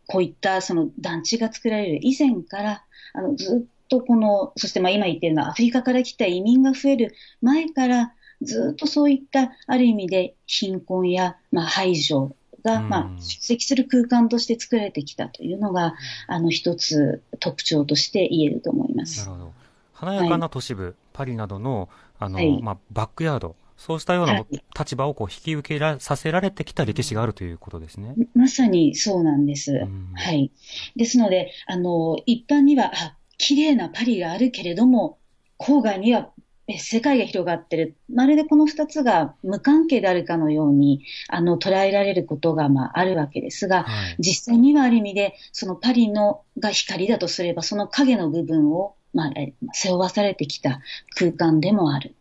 こういったその団地が作られる以前からあのずっとこの、そしてまあ今言ってるのはアフリカから来た移民が増える前からずっとそういったある意味で貧困やまあ排除がまあ出席する空間として作られてきたというのが、あの一つ特徴として言えると思います。なるほど。華やかな都市部、はい、パリなどの、あの、はい、まあ、バックヤード、そうしたような立場をこう引き受けらさせられてきた歴史があるということですね。まさにそうなんです。はい。ですので、あの、一般には、あ、綺麗なパリがあるけれども、郊外には世界が広がってる。まるでこの二つが無関係であるかのように、あの、捉えられることが、まあ、あるわけですが、はい、実際にはある意味で、そのパリのが光だとすれば、その影の部分を、まあ、背負わされてきた空間でもある。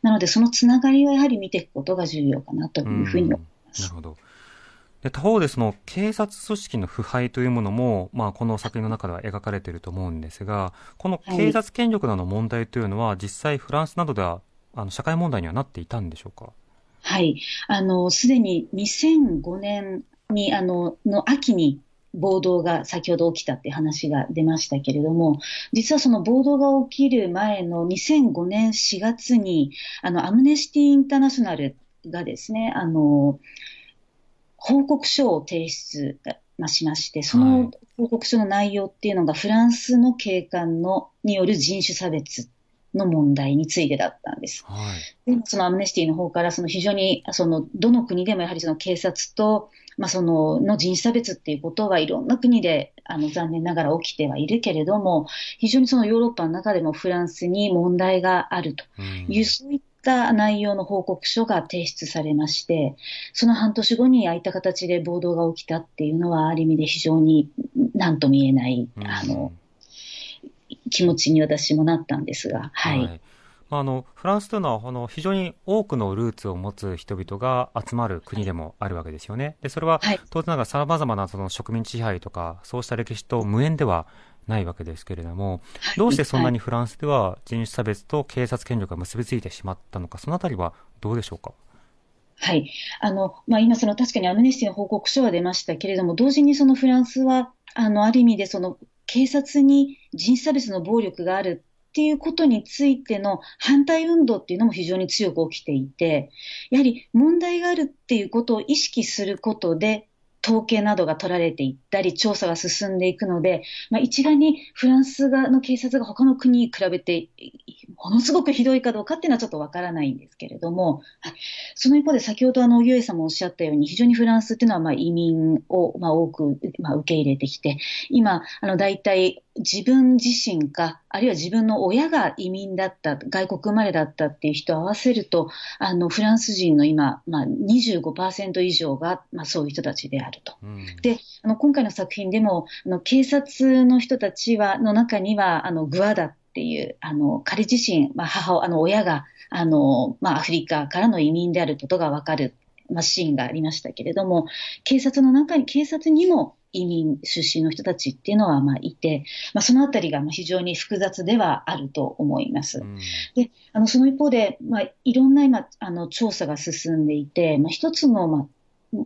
なので、そのつながりをやはり見ていくことが重要かなというふうに思います。なるほど。で他方でその警察組織の腐敗というものも、まあ、この作品の中では描かれていると思うんですが、この警察権力などの問題というのは、はい、実際フランスなどではあの社会問題にはなっていたんでしょうか？はい。あの、すでに2005年に、あの、の秋に暴動が先ほど起きたって話が出ましたけれども、実はその暴動が起きる前の2005年4月に、あの、アムネスティ・インターナショナルがですね、あの、報告書を提出しまして、その報告書の内容っていうのが、フランスの警官のによる人種差別の問題についてだったんです。はい、でそのアムネスティの方から、その非常に、その、どの国でもやはりその警察と、まあ、その、の人種差別っていうことはいろんな国で、あの、残念ながら起きてはいるけれども、非常にそのヨーロッパの中でもフランスに問題があるという、うん、そういっった内容の報告書が提出されまして、その半年後にああいった形で暴動が起きたっていうのは、ある意味で非常に何とも言えない、あの、気持ちに私もなったんですが、はい。はいあのフランスというのはあの非常に多くのルーツを持つ人々が集まる国でもあるわけですよね。でそれは当然ながらさまざまなその植民地支配とかそうした歴史と無縁ではないわけですけれども、どうしてそんなにフランスでは人種差別と警察権力が結びついてしまったのか、そのあたりはどうでしょうか？はい。あの、まあ、今その確かにアムネスティの報告書は出ましたけれども、同時にそのフランスは、あの、ある意味でその警察に人種差別の暴力があるっていうことについての反対運動っていうのも非常に強く起きていて、やはり問題があるっていうことを意識することで、統計などが取られていったり、調査が進んでいくので、まあ、一概にフランス側の警察が他の国に比べて、ものすごくひどいかどうかっていうのはちょっとわからないんですけれども、はい、その一方で先ほどあの、ゆえさんもおっしゃったように、非常にフランスっていうのはまあ移民をまあ多くまあ受け入れてきて、今、あの、大体自分自身か、あるいは自分の親が移民だった、外国生まれだったっていう人を合わせると、あの、フランス人の今、まあ25%以上が、まあそういう人たちであると。うん、で、あの、今回の作品でも、あの、警察の人たちは、の中には、あの、グアダっていう、あの、彼自身、まあ母、あの、親が、あの、まあアフリカからの移民であることがわかる、まあシーンがありましたけれども、警察の中に、警察にも、移民出身の人たちっていうのはまあいて、まあ、そのあたりが非常に複雑ではあると思います。うん、であのその一方で、まあ、いろんな今あの調査が進んでいて、まあ、一つの、まあ、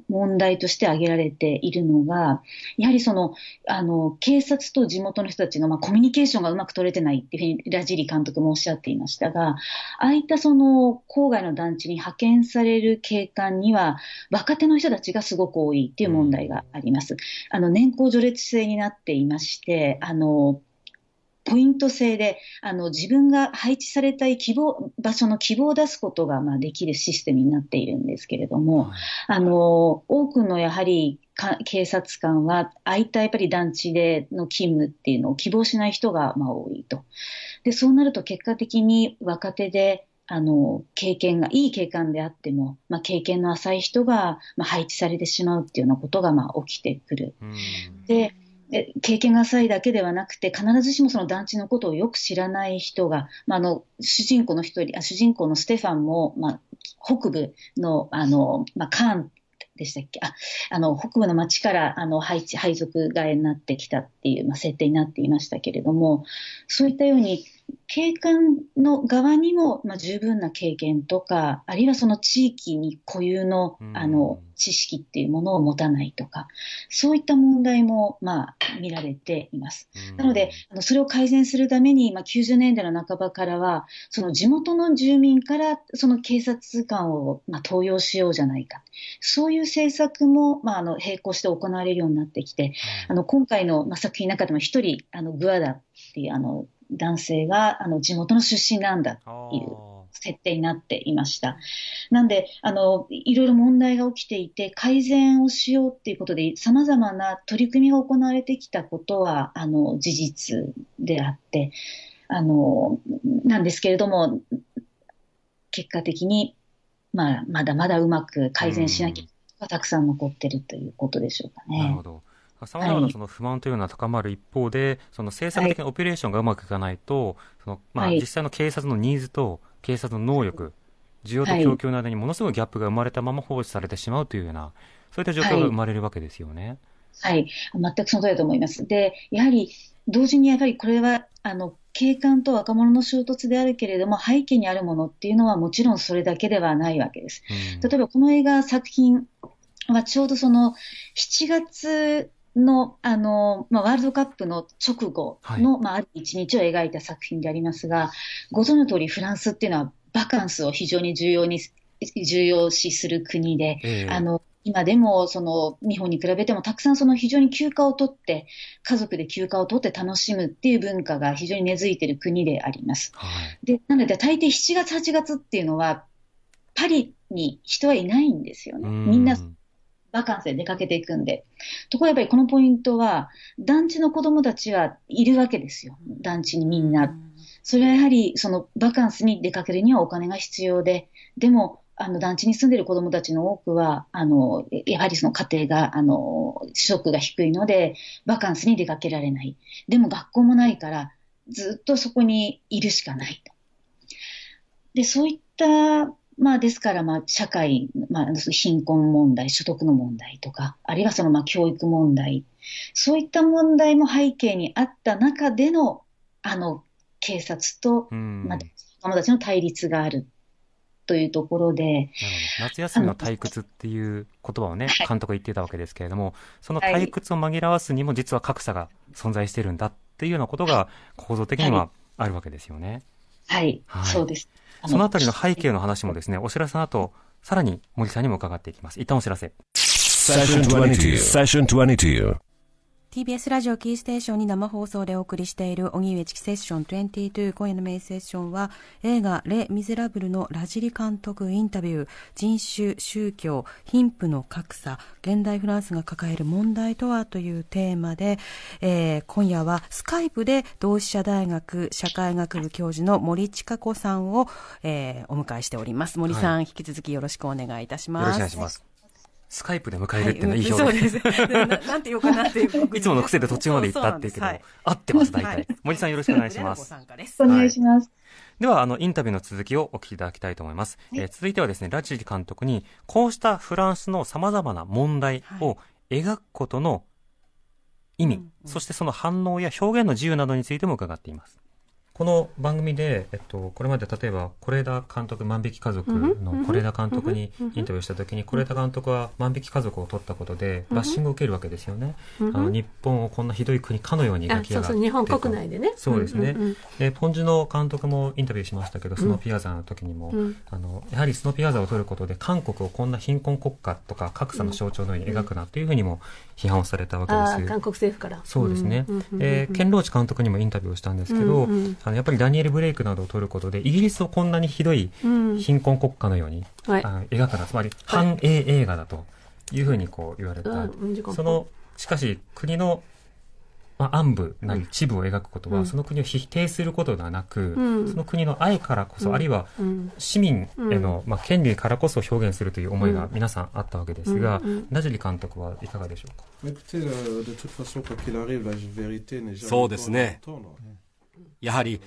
問題として挙げられているのが、やはりその、あの、警察と地元の人たちの、まあ、コミュニケーションがうまく取れてないっていうふうにラジリ監督もおっしゃっていましたが、ああいったその、郊外の団地に派遣される警官には、若手の人たちがすごく多いっていう問題があります。あの、年功序列制になっていまして、あの、ポイント制で、あの、自分が配置されたい希望、場所の希望を出すことが、まあ、できるシステムになっているんですけれども、あの、多くのやはり、警察官は、ああいったやっぱり団地での勤務っていうのを希望しない人が、まあ、多いと。で、そうなると結果的に若手で、あの、経験が、いい経験であっても、まあ、経験の浅い人が、まあ、配置されてしまうっていうようなことが、まあ、起きてくる。で、経験が浅いだけではなくて、必ずしもその団地のことをよく知らない人が、まあ、あの、主人公の一人、あ主人公のステファンも、まあ、北部の、あの、まあ、カーンでしたっけ？あ、あの、北部の町から、あの、配置、配属替えになってきたっていう、まあ、設定になっていましたけれども、そういったように、警官の側にも、まあ、十分な経験とか、あるいはその地域に固有の、あの、知識っていうものを持たないとか、そういった問題も、まあ、見られています。なので、あのそれを改善するために、まあ、90年代の半ばからは、その地元の住民から、その警察官を、まあ、登用しようじゃないか。そういう政策も、まあ、あの、並行して行われるようになってきて、あの、今回の、まあ、作品の中でも一人、あの、グアダっていう、あの、男性があの地元の出身なんだっていう設定になっていました。なんで、あの、いろいろ問題が起きていて、改善をしようっていうことで、様々な取り組みが行われてきたことは、あの、事実であって、あの、なんですけれども、結果的に、まあ、まだまだうまく改善しなきゃたくさん残ってるということでしょうかね。なるほど。さまざまなその不満というのは高まる一方で、その政策的なオペレーションがうまくいかないと、そのまあ、実際の警察のニーズと警察の能力、需要と供給の間にものすごいギャップが生まれたまま放置されてしまうというような、そういった状況が生まれるわけですよね。はい、はい、全くその通りだと思います。で、やはり同時にやはりこれは、あの、警官と若者の衝突であるけれども、背景にあるものっていうのはもちろんそれだけではないわけです。うん、例えばこの映画作品はちょうどその7月の、あの、まあ、ワールドカップの直後の、はい、まあ、ある一日を描いた作品でありますが、ご存知の通りフランスっていうのはバカンスを非常に重要に、重要視する国で、えー、あの、今でも、その、日本に比べてもたくさんその非常に休暇を取って、家族で休暇を取って楽しむっていう文化が非常に根付いている国であります。はい、で、なので大抵7月、8月っていうのは、パリに人はいないんですよね。みんなバカンスで出かけていくんで。ところがやっぱりこのポイントは、団地の子供たちはいるわけですよ。団地にみんな。それはやはり、そのバカンスに出かけるにはお金が必要で、でも、あの団地に住んでる子供たちの多くは、あの、やはりその家庭が、あの、所得が低いので、バカンスに出かけられない。でも学校もないから、ずっとそこにいるしかないと。で、そういったまあ、ですから、まあ、社会、まあ、貧困問題、所得の問題とか、あるいはその、まあ、教育問題、そういった問題も背景にあった中での、あの、警察と、まあ、友達の対立があるというところで。夏休みの退屈っていう言葉をね、監督言ってたわけですけれども、その退屈を紛らわすにも実は格差が存在してるんだっていうようなことが構造的にはあるわけですよね。はい、はい、そうです。そのあたりの背景の話もですね、お知らせの後、さらに森さんにも伺っていきます。一旦お知らせ。Session 22. Session 22. TBS ラジオキーステーションに生放送でお送りしている荻上チキセッション22今夜のメインセッションは映画レ・ミゼラブルのラジリ監督インタビュー。人種、宗教、貧富の格差現代フランスが抱える問題とはというテーマで、えー、今夜はスカイプで同志社大学社会学部教授の森千佳子さんを、えー、お迎えしております。森さん、はい、引き続きよろしくお願いいたします。よろしくお願いしますスカイプで迎えるっていうのはいい表現、はい、そうですな。なんて言おうかなっていう。いつもの癖で途中まで行ったっていうけど、はい、合ってます、大体、はい。森さんよろしくお願いします。お願いします。では、あの、インタビューの続きをお聞きいただきたいと思います。えー、続いてはですね、ラジリ監督に、こうしたフランスの様々な問題を描くことの意味、そしてその反応や表現の自由などについても伺っています。この番組で、えっと、これまで例えば是枝監督万引き家族の是枝監督にインタビューした時に是枝監督は万引き家族を取ったことでバッシングを受けるわけですよね、あの日本をこんなひどい国かのように描き上がって。日本国内でね。そうですね、でポンジュの監督もインタビューしましたけどスノーピアザーの時にも、あのやはりスノーピアザーを取ることで韓国をこんな貧困国家とか格差の象徴のように描くなというふうにも批判をされたわけです。韓国政府から。そうですね、でケンローチ監督にもインタビューをしたんですけど、あのやっぱりダニエル・ブレイクなどを取ることで、イギリスをこんなにひどい貧困国家のように、うん、はい、あ描くな、つまり反英映画だというふうにこう言われた。その、しかし国のまあ、暗部なり地部を描くことは、その国を否定することではなく、その国の愛からこそ、あるいは市民への、まあ、権利からこそ表現するという思いが皆さんあったわけですが、ナジュリ監督はいかがでしょうか？そうですね。やはり、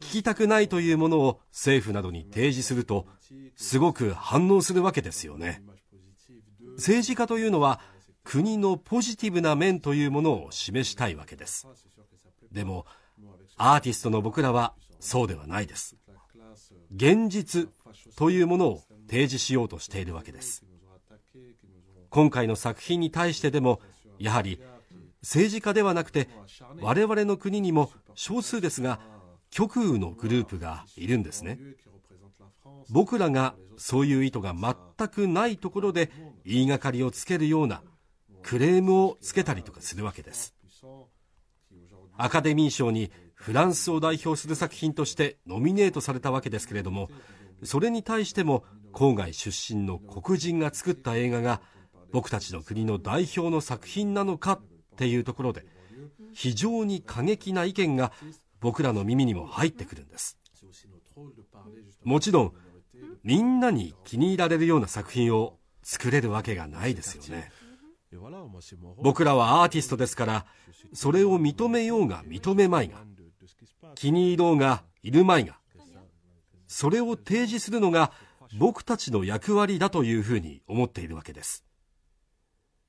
聞きたくないというものを政府などに提示すると、すごく反応するわけですよね。政治家というのは、国のポジティブな面というものを示したいわけです。でもアーティストの僕らはそうではないです。現実というものを提示しようとしているわけです。今回の作品に対してでもやはり政治家ではなくて我々の国にも少数ですが極右のグループがいるんですね。僕らがそういう意図が全くないところで言いがかりをつけるようなクレームをつけたりとかするわけです。アカデミー賞にフランスを代表する作品としてノミネートされたわけですけれどもそれに対しても郊外出身の黒人が作った映画が僕たちの国の代表の作品なのかっていうところで非常に過激な意見が僕らの耳にも入ってくるんです。もちろんみんなに気に入られるような作品を作れるわけがないですよね。僕らはアーティストですからそれを認めようが認めまいが気に入ろうがいるまいがそれを提示するのが僕たちの役割だというふうに思っているわけです。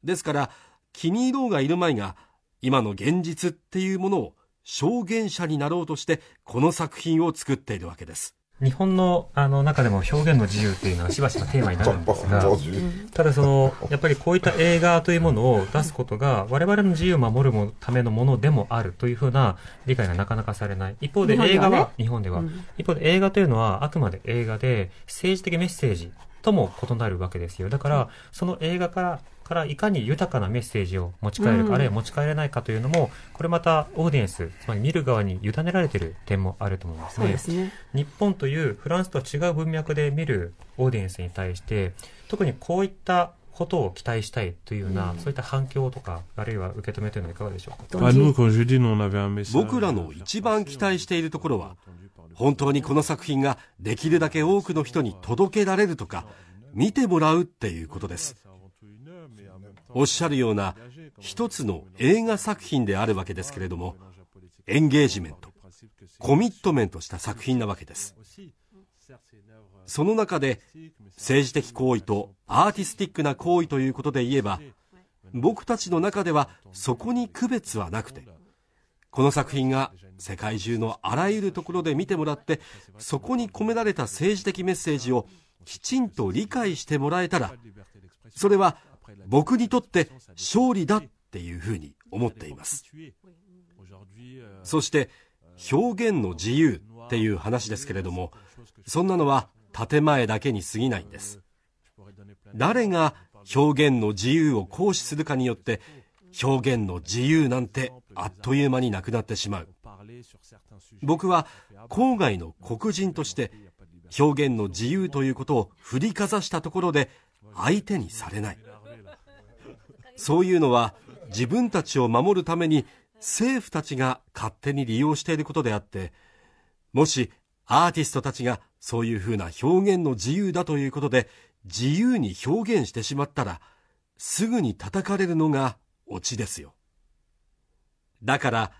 ですから気に入ろうがいるまいが今の現実っていうものを証言者になろうとしてこの作品を作っているわけです。日本のあの中でも表現の自由っていうのはしばしばテーマになるんですが、ただその、やっぱりこういった映画というものを出すことが、我々の自由を守るためのものでもあるというふうな理解がなかなかされない。一方で映画は、日本では、一方で映画というのはあくまで映画で政治的メッセージとも異なるわけですよ。だから、その映画からからいかに豊かなメッセージを持ち帰るか、うん、あるいは持ち帰れないかというのも、これまたオーディエンス、つまり見る側に委ねられている点もあると思いますね。すね。日本というフランスとは違う文脈で見るオーディエンスに対して、特にこういったことを期待したいというような、うん、そういった反響とか、あるいは受け止めというのはいかがでしょうか？僕らの一番期待しているところは、本当にこの作品ができるだけ多くの人に届けられるとか、見てもらうっていうことです。おっしゃるような一つの映画作品であるわけですけれどもエンゲージメントコミットメントした作品なわけです。その中で政治的行為とアーティスティックな行為ということで言えば僕たちの中ではそこに区別はなくてこの作品が世界中のあらゆるところで見てもらってそこに込められた政治的メッセージをきちんと理解してもらえたらそれは僕にとって勝利だっていうふうに思っています。そして表現の自由っていう話ですけれどもそんなのは建前だけに過ぎないんです。誰が表現の自由を行使するかによって表現の自由なんてあっという間になくなってしまう。僕は郊外の黒人として表現の自由ということを振りかざしたところで相手にされない。そういうのは自分たちを守るために政府たちが勝手に利用していることであって、もしアーティストたちがそういうふうな表現の自由だということで自由に表現してしまったら、すぐに叩かれるのがオチですよ。だから、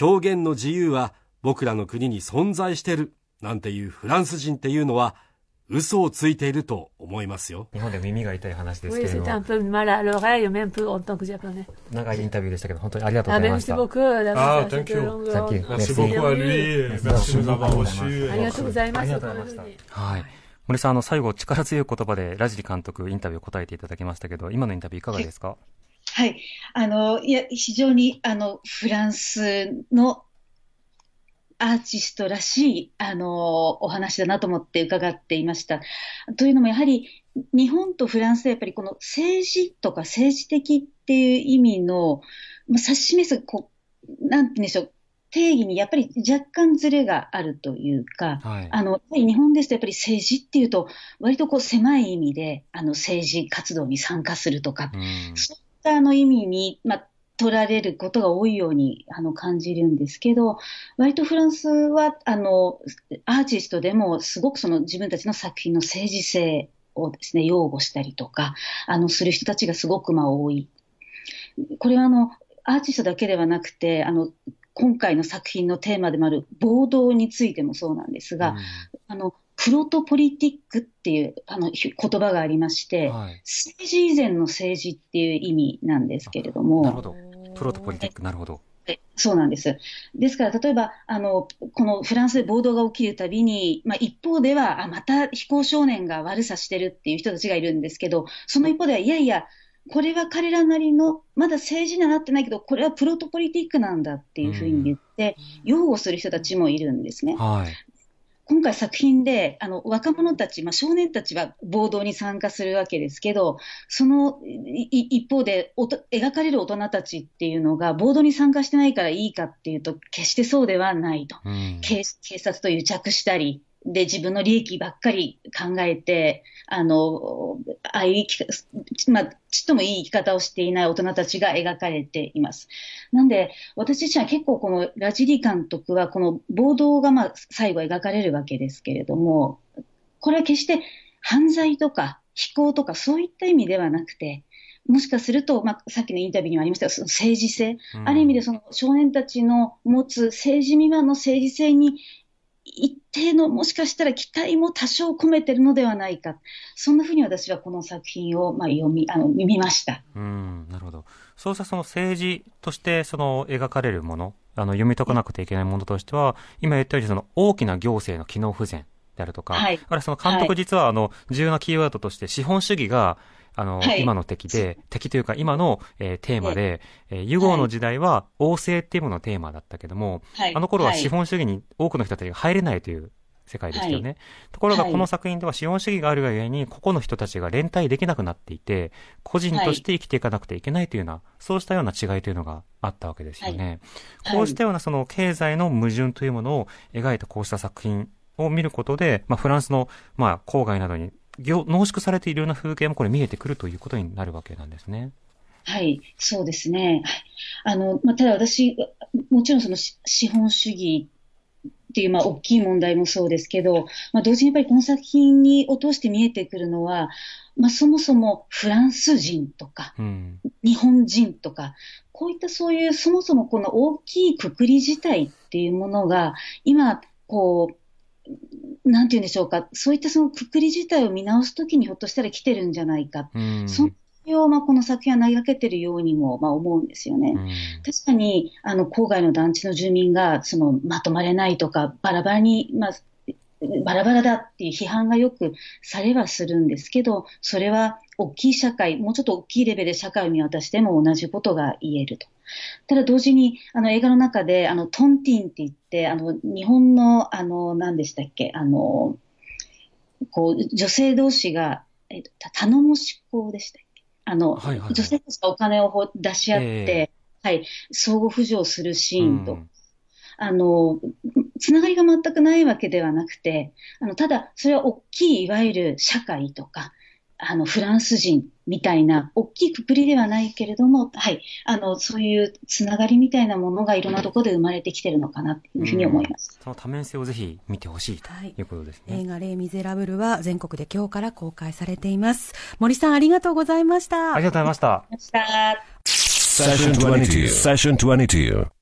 表現の自由は僕らの国に存在してるなんていうフランス人っていうのは嘘をついていると思いますよ。日本で耳が痛い話ですけれども。長いインタビューでしたけど、本当にありがとうございました。あ、thank you. さっき、merci. ありがとうございます。はい。森さん、あの、最後、力強い言葉でラジリ監督インタビューを答えていただきましたけど、今のインタビューいかがですか？はい。あの、いや、非常に、あの、フランスのアーティストらしい、あの、お話だなと思って伺っていました。というのも、やはり、日本とフランスでやっぱりこの政治とか政治的っていう意味の、まあ、指し示す、こう、なんて言うんでしょう、定義にやっぱり若干ずれがあるというか、はい、あの、日本ですとやっぱり政治っていうと、割とこう狭い意味で、あの、政治活動に参加するとか、うん、そういったあの意味に、まあ、取られることが多いようにあの感じるんですけど、割とフランスはあのアーティストでもすごくその自分たちの作品の政治性をですね、擁護したりとか、あの、する人たちがすごくまあ多い。これはあの、アーティストだけではなくて、あの、今回の作品のテーマでもある暴動についてもそうなんですが、うん、あの、プロトポリティックっていうあの言葉がありまして、はい、政治以前の政治っていう意味なんですけれども。プロトポリティック、なるほど。そうなんです。ですから、例えば、あの、このフランスで暴動が起きるたびに、まあ、一方では、あ、また非行少年が悪さしてるっていう人たちがいるんですけど、その一方では、いやいや、これは彼らなりの、まだ政治にはなってないけど、これはプロトポリティックなんだっていうふうに言って、擁護する人たちもいるんですね。はい、今回作品で、あの、若者たち、まあ、少年たちは暴動に参加するわけですけど、その一方でおと、描かれる大人たちっていうのが、暴動に参加してないからいいかっていうと、決してそうではないと。うん、警察と癒着したり、で、自分の利益ばっかり考えて、あの、ああいうまあ、ちっともいい生き方をしていない大人たちが描かれています。なんで、私自身は結構このラジリ監督は、この暴動がまあ、最後描かれるわけですけれども、これは決して犯罪とか非行とかそういった意味ではなくて、もしかすると、まあ、さっきのインタビューにもありましたが、その政治性、うん、ある意味でその少年たちの持つ政治未満の政治性に一定のもしかしたら期待も多少込めてるのではないか、そんなふうに私はこの作品をまあ読みあの見ました。うんなるほど、そうしたその政治としてその描かれるもの、あの読み解かなくてはいけないものとしては、今言ったようにその大きな行政の機能不全であるとか、はい、あるいはその監督、実はあの重要なキーワードとして、資本主義があの、はい、今の敵で、敵というか今の、えー、テーマで、えー、ユゴーの時代は王政っていうもののテーマだったけども、はい、あの頃は資本主義に多くの人たちが入れないという世界ですよね。はい、ところがこの作品では資本主義があるがゆえに、個々の人たちが連帯できなくなっていて、個人として生きていかなくてはいけないというような、そうしたような違いというのがあったわけですよね。こうしたようなその経済の矛盾というものを描いたこうした作品を見ることで、まあ、フランスの、まあ、郊外などに濃縮されているような風景もこれ見えてくるということになるわけなんですね。はい、そうですね。あの、まあ、ただ私、もちろんその資本主義っていう、まあ、大きい問題もそうですけど、まあ、同時にやっぱりこの作品に落として見えてくるのは、まあ、そもそもフランス人とか、うん、日本人とか、こういったそういう、そもそもこの大きいくくり自体っていうものが、今、こう、なんて言うんでしょうか、そういったそのくくり自体を見直すときにひょっとしたら来てるんじゃないか。うん、そのを、まあ、この作品は投げかけてるようにも、まあ、思うんですよね。うん、確かに、あの、郊外の団地の住民が、その、まとまれないとか、バラバラに、まあ、バラバラだっていう批判がよくされはするんですけど、それは大きい社会、もうちょっと大きいレベルで社会を見渡しても同じことが言えると。ただ同時に、あの映画の中で、あのトンティンって言って、あの日本の、あの、何でしたっけ、あの、こう、女性同士が、えっと、頼もし子でしたっけ？あの、はいはいはい、女性たちがお金を出し合って、えー、はい、相互扶助するシーンと、うん、あの、つながりが全くないわけではなくて、あのただ、それは大きい、いわゆる社会とか、あのフランス人みたいな大きいくくりではないけれども、はい、あのそういうつながりみたいなものがいろんなところで生まれてきてるのかなというふうに思います、その多面性をぜひ見てほしいとい。うことですね、はい、映画「レイ・ミゼラブル」は全国で今日から公開されています。森さんありがとうございました。ありがとうございました。セッション22